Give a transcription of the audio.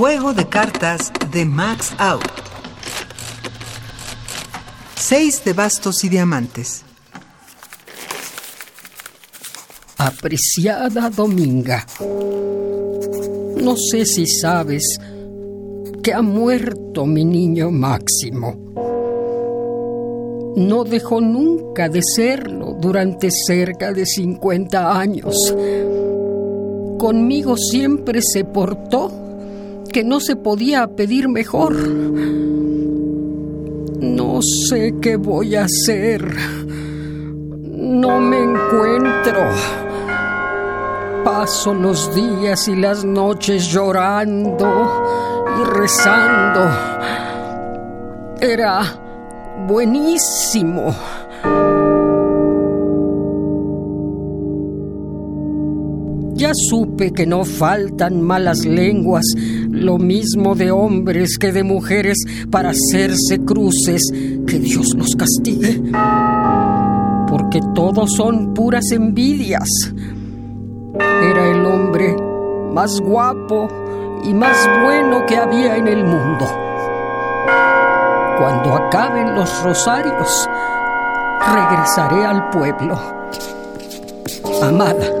Juego de cartas de Max Out. Seis de bastos y diamantes. Apreciada Dominga, no sé si sabes que ha muerto mi niño Máximo. No dejó nunca de serlo durante cerca de 50 años. Conmigo siempre se portó que no se podía pedir mejor. No sé qué voy a hacer. No me encuentro. Paso los días y las noches llorando y rezando. Era buenísimo. Ya supe que no faltan malas lenguas, lo mismo de hombres que de mujeres, para hacerse cruces, que Dios los castigue. Porque todos son puras envidias. Era el hombre más guapo y más bueno que había en el mundo. Cuando acaben los rosarios, regresaré al pueblo. Amada.